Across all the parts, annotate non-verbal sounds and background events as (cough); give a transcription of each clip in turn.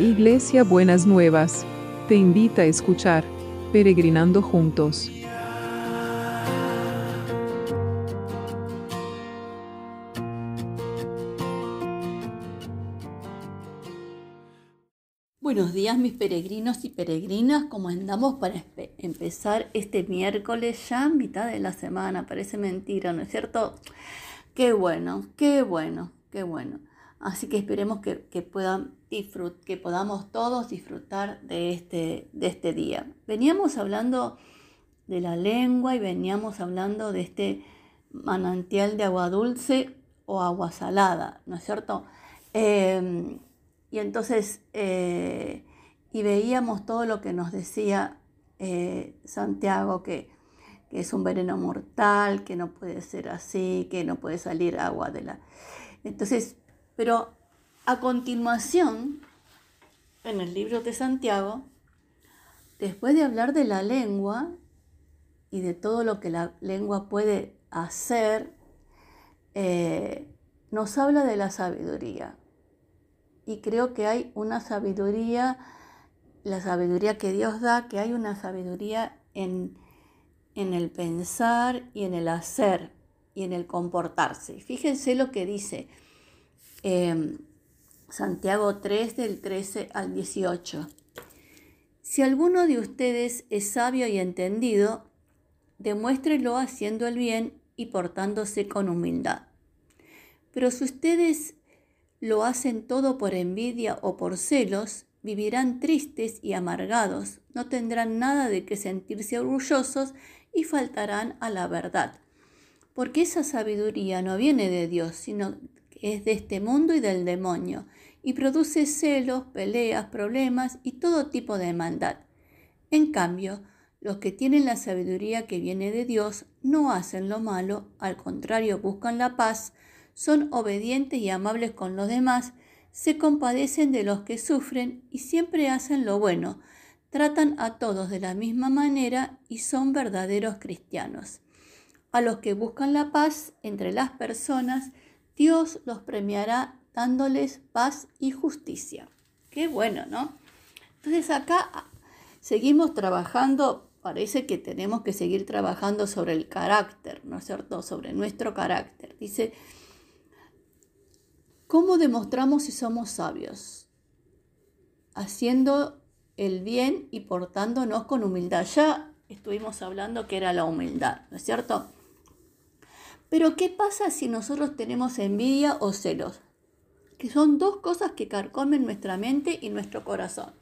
Iglesia Buenas Nuevas, te invita a escuchar Peregrinando Juntos. Buenos días mis peregrinos y peregrinas, ¿cómo andamos para empezar este miércoles ya, mitad de la semana? Parece mentira, ¿no es cierto? Qué bueno, qué bueno, qué bueno. Así que esperemos que, puedan que podamos todos disfrutar de este, de este día. Veníamos hablando de la lengua y veníamos hablando de este manantial de agua dulce o agua salada, ¿no es cierto? Em, y entonces, eh, y veíamos todo lo que nos decía eh, Santiago, que, que, es un veneno mortal, que no puede ser así, que no puede salir agua de la... Entonces, pero a continuación, en el libro de Santiago, después de hablar de la lengua y de todo lo que la lengua puede hacer, eh, nos habla de la sabiduría. Y creo que hay una sabiduría, la sabiduría que Dios da, que hay una sabiduría en, en el pensar y en el hacer y en el comportarse. Fíjense lo que dice Em, Santiago 3 del 13 al 18. Si alguno de ustedes es sabio y entendido, demuéstrelo haciendo el bien y portándose con humildad. Pero si ustedes lo hacen todo por envidia o por celos, vivirán tristes y amargados, no tendrán nada de que sentirse orgullosos y faltarán a la verdad. Porque esa sabiduría no viene de Dios, sino es de este mundo y del demonio, y produce celos, peleas, problemas y todo tipo de maldad. En cambio, los que tienen la sabiduría que viene de Dios no hacen lo malo, al contrario buscan la paz, son obedientes y amables con los demás, se compadecen de los que sufren y siempre hacen lo bueno, tratan a todos de la misma manera y son verdaderos cristianos. A los que buscan la paz entre las personas, Dios los premiará dándoles paz y justicia. Qué bueno, ¿no? Entonces acá seguimos trabajando, parece que tenemos que seguir trabajando sobre el carácter, ¿no es cierto? Sobre nuestro carácter. Dice, ¿cómo demostramos si somos sabios? Haciendo el bien y portándonos con humildad. Ya estuvimos hablando que era la humildad, ¿no es cierto? Pero ¿qué pasa si nosotros tenemos envidia o celos? Que son dos cosas que carcomen nuestra mente y nuestro corazón.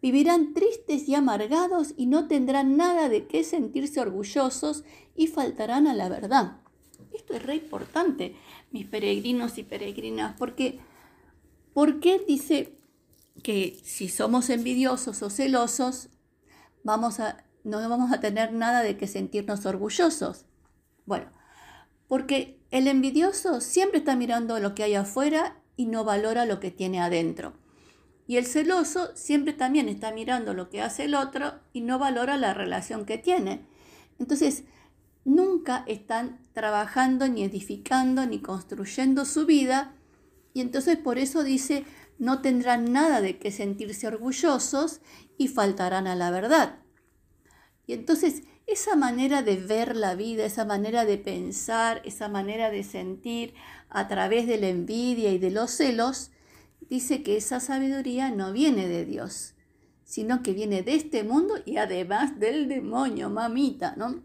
Vivirán tristes y amargados y no tendrán nada de qué sentirse orgullosos y faltarán a la verdad. Esto es re importante, mis peregrinos y peregrinas, porque ¿por qué dice que si somos envidiosos o celosos, vamos a, no vamos a tener nada de qué sentirnos orgullosos? Bueno, porque el envidioso siempre está mirando lo que hay afuera y no valora lo que tiene adentro. Y el celoso siempre también está mirando lo que hace el otro y no valora la relación que tiene. Entonces, nunca están trabajando, ni edificando, ni construyendo su vida. Y entonces por eso dice, no tendrán nada de que sentirse orgullosos y faltarán a la verdad. Y entonces esa manera de ver la vida, esa manera de pensar, esa manera de sentir a través de la envidia y de los celos, dice que esa sabiduría no viene de Dios, sino que viene de este mundo y además del demonio, mamita, ¿no?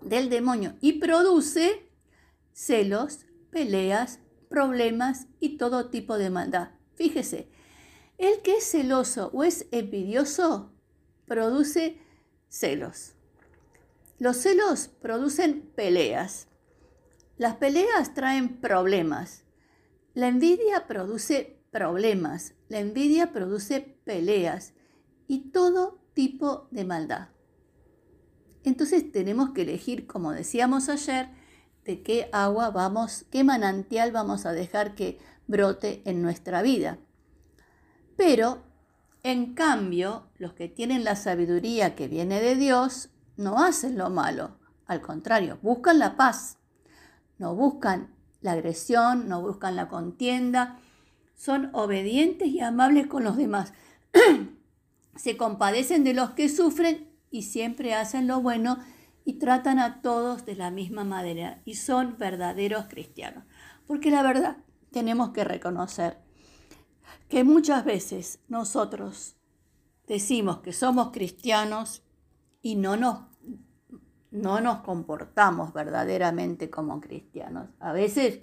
Del demonio. Y produce celos, peleas, problemas y todo tipo de maldad. Fíjese, el que es celoso o es envidioso produce celos. Los celos producen peleas. Las peleas traen problemas. La envidia produce problemas. La envidia produce peleas y todo tipo de maldad. Entonces tenemos que elegir, como decíamos ayer, de qué agua vamos, qué manantial vamos a dejar que brote en nuestra vida. Pero, en cambio, los que tienen la sabiduría que viene de Dios no hacen lo malo, al contrario, buscan la paz, no buscan la agresión, no buscan la contienda, son obedientes y amables con los demás. (clears throat) Se compadecen de los que sufren y siempre hacen lo bueno y tratan a todos de la misma manera y son verdaderos cristianos. Porque la verdad, tenemos que reconocer que muchas veces nosotros decimos que somos cristianos y no nos, no nos comportamos verdaderamente como cristianos. A veces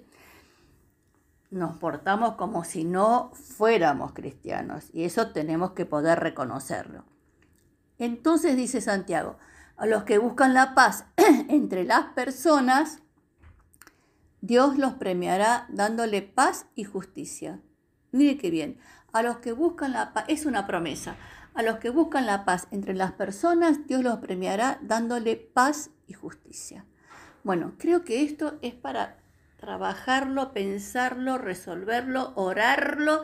nos portamos como si no fuéramos cristianos y eso tenemos que poder reconocerlo. Entonces dice Santiago, a los que buscan la paz (clears throat) entre las personas, Dios los premiará dándole paz y justicia. Mire qué bien, a los que buscan la paz, es una promesa, a los que buscan la paz entre las personas, Dios los premiará dándole paz y justicia. Bueno, creo que esto es para trabajarlo, pensarlo, resolverlo, orarlo,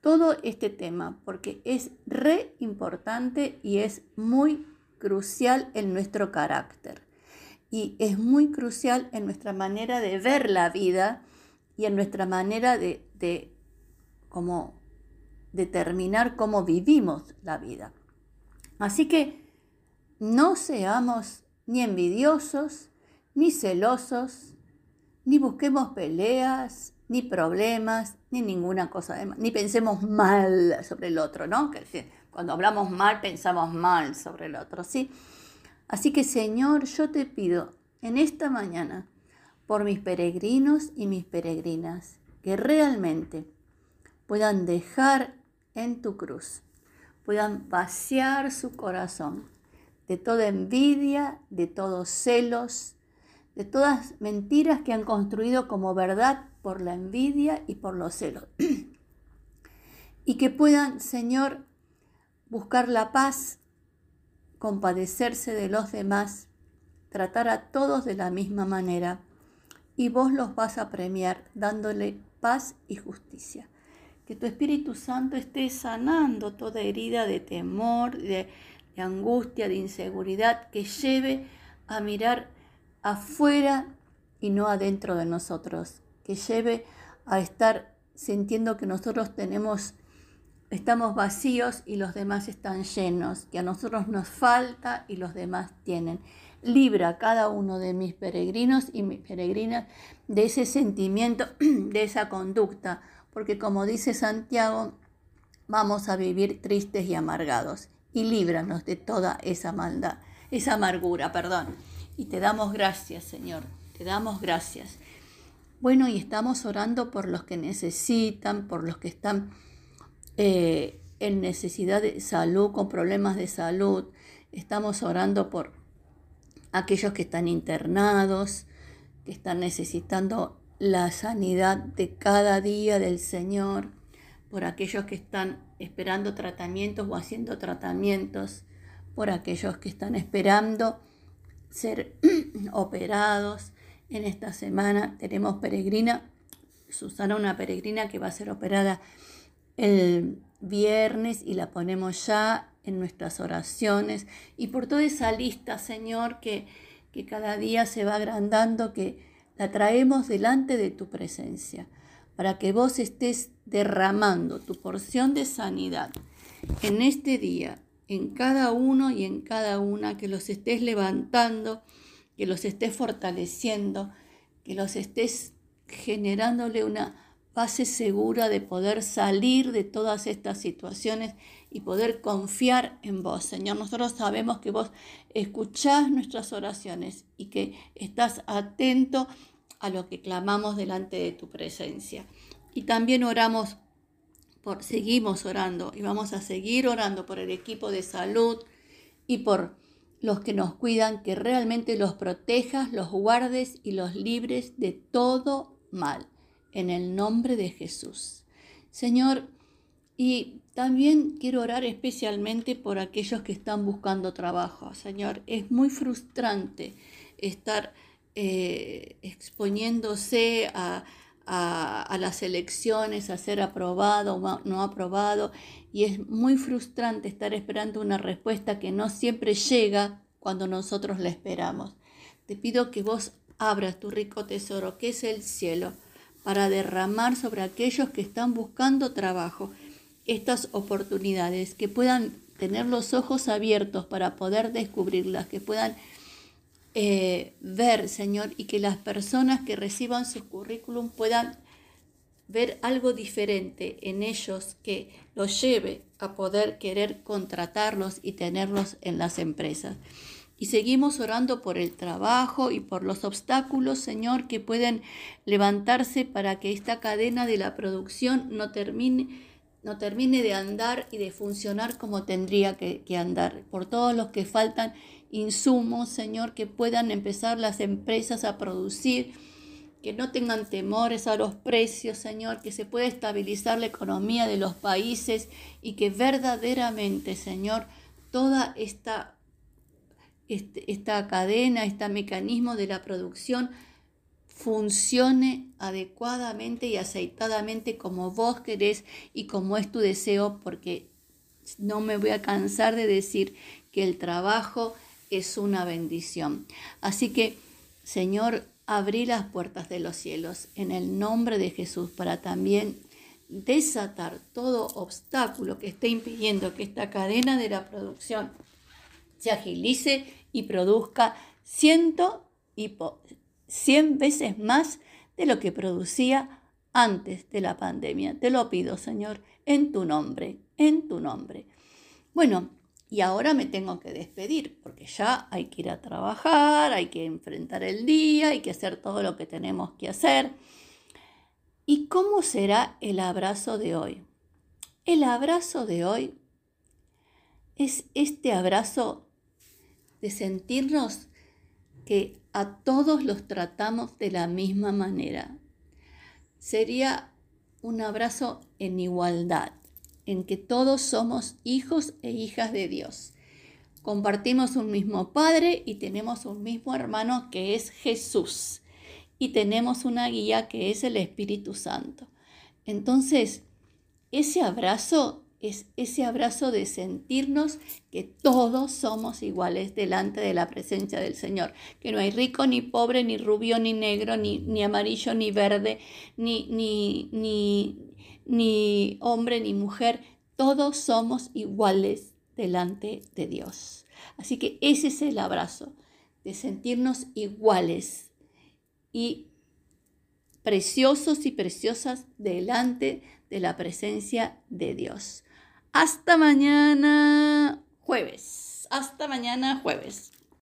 todo este tema, porque es re importante y es muy crucial en nuestro carácter. Y es muy crucial en nuestra manera de ver la vida y en nuestra manera de, de como determinar cómo vivimos la vida. Así que no seamos ni envidiosos, ni celosos, ni busquemos peleas, ni problemas, ni ninguna cosa de ni pensemos mal sobre el otro, ¿no? Cuando hablamos mal, pensamos mal sobre el otro, ¿sí? Así que Señor, yo te pido en esta mañana por mis peregrinos y mis peregrinas que realmente puedan dejar en tu cruz, puedan vaciar su corazón de toda envidia, de todos celos, de todas mentiras que han construido como verdad por la envidia y por los celos. (clears throat) y que puedan, Señor, buscar la paz, compadecerse de los demás, tratar a todos de la misma manera, y vos los vas a premiar dándole paz y justicia. Que tu Espíritu Santo esté sanando toda herida de temor, de, angustia, de inseguridad, que lleve a mirar afuera y no adentro de nosotros, que lleve a estar sintiendo que nosotros tenemos estamos vacíos y los demás están llenos, que a nosotros nos falta y los demás tienen. Libra a cada uno de mis peregrinos y mis peregrinas de ese sentimiento, (clears throat) de esa conducta, porque como dice Santiago, vamos a vivir tristes y amargados. Y líbranos de toda esa maldad, esa amargura, perdón. Y te damos gracias, Señor, te damos gracias. Bueno, y estamos orando por los que necesitan, por los que están eh, en necesidad de salud, con problemas de salud. Estamos orando por aquellos que están internados, que están necesitando la sanidad de cada día del Señor, por aquellos que están esperando tratamientos o haciendo tratamientos, por aquellos que están esperando ser (clears throat) operados. En esta semana tenemos peregrina, Susana, una peregrina que va a ser operada el viernes y la ponemos ya en nuestras oraciones y por toda esa lista, Señor, que, que cada día se va agrandando, que la traemos delante de tu presencia, para que vos estés derramando tu porción de sanidad en este día, en cada uno y en cada una, que los estés levantando, que los estés fortaleciendo, que los estés generándole una base segura de poder salir de todas estas situaciones y poder confiar en vos. Señor, nosotros sabemos que vos escuchás nuestras oraciones y que estás atento a lo que clamamos delante de tu presencia. Y también oramos por, seguimos orando y vamos a seguir orando por el equipo de salud y por los que nos cuidan, que realmente los protejas, los guardes y los libres de todo mal en el nombre de Jesús. Señor, y también quiero orar especialmente por aquellos que están buscando trabajo. Señor, es muy frustrante estar eh, exponiéndose a, a, las elecciones, a ser aprobado o no aprobado, y es muy frustrante estar esperando una respuesta que no siempre llega cuando nosotros la esperamos. Te pido que vos abras tu rico tesoro, que es el cielo para derramar sobre aquellos que están buscando trabajo estas oportunidades, que puedan tener los ojos abiertos para poder descubrirlas, que puedan eh, ver, Señor, y que las personas que reciban su currículum puedan ver algo diferente en ellos que los lleve a poder querer contratarlos y tenerlos en las empresas. Y seguimos orando por el trabajo y por los obstáculos, Señor, que pueden levantarse para que esta cadena de la producción no termine, no termine de andar y de funcionar como tendría que andar. Por todos los que faltan insumos, Señor, que puedan empezar las empresas a producir que no tengan temores a los precios, Señor, que se pueda estabilizar la economía de los países y que verdaderamente, Señor, toda esta, este, esta cadena, este mecanismo de la producción funcione adecuadamente y aceitadamente como vos querés y como es tu deseo, porque no me voy a cansar de decir que el trabajo es una bendición. Así que, Señor, abrí las puertas de los cielos en el nombre de Jesús para también desatar todo obstáculo que esté impidiendo que esta cadena de la producción se agilice y produzca ciento y cien veces más de lo que producía antes de la pandemia. Te lo pido, Señor, en tu nombre, en tu nombre. Bueno, y ahora me tengo que despedir porque ya hay que ir a trabajar, hay que enfrentar el día, hay que hacer todo lo que tenemos que hacer. ¿Y cómo será el abrazo de hoy? El abrazo de hoy es este abrazo de sentirnos que a todos los tratamos de la misma manera. Sería un abrazo en igualdad en que todos somos hijos e hijas de Dios. Compartimos un mismo Padre y tenemos un mismo hermano que es Jesús. Y tenemos una guía que es el Espíritu Santo. Entonces, ese abrazo es ese abrazo de sentirnos que todos somos iguales delante de la presencia del Señor, que no hay rico ni pobre, ni rubio ni negro, ni, amarillo ni verde, ni, ni, ni, ni hombre ni mujer, todos somos iguales delante de Dios. Así que ese es el abrazo, de sentirnos iguales y preciosos y preciosas delante de la presencia de Dios. Hasta mañana jueves. Hasta mañana jueves.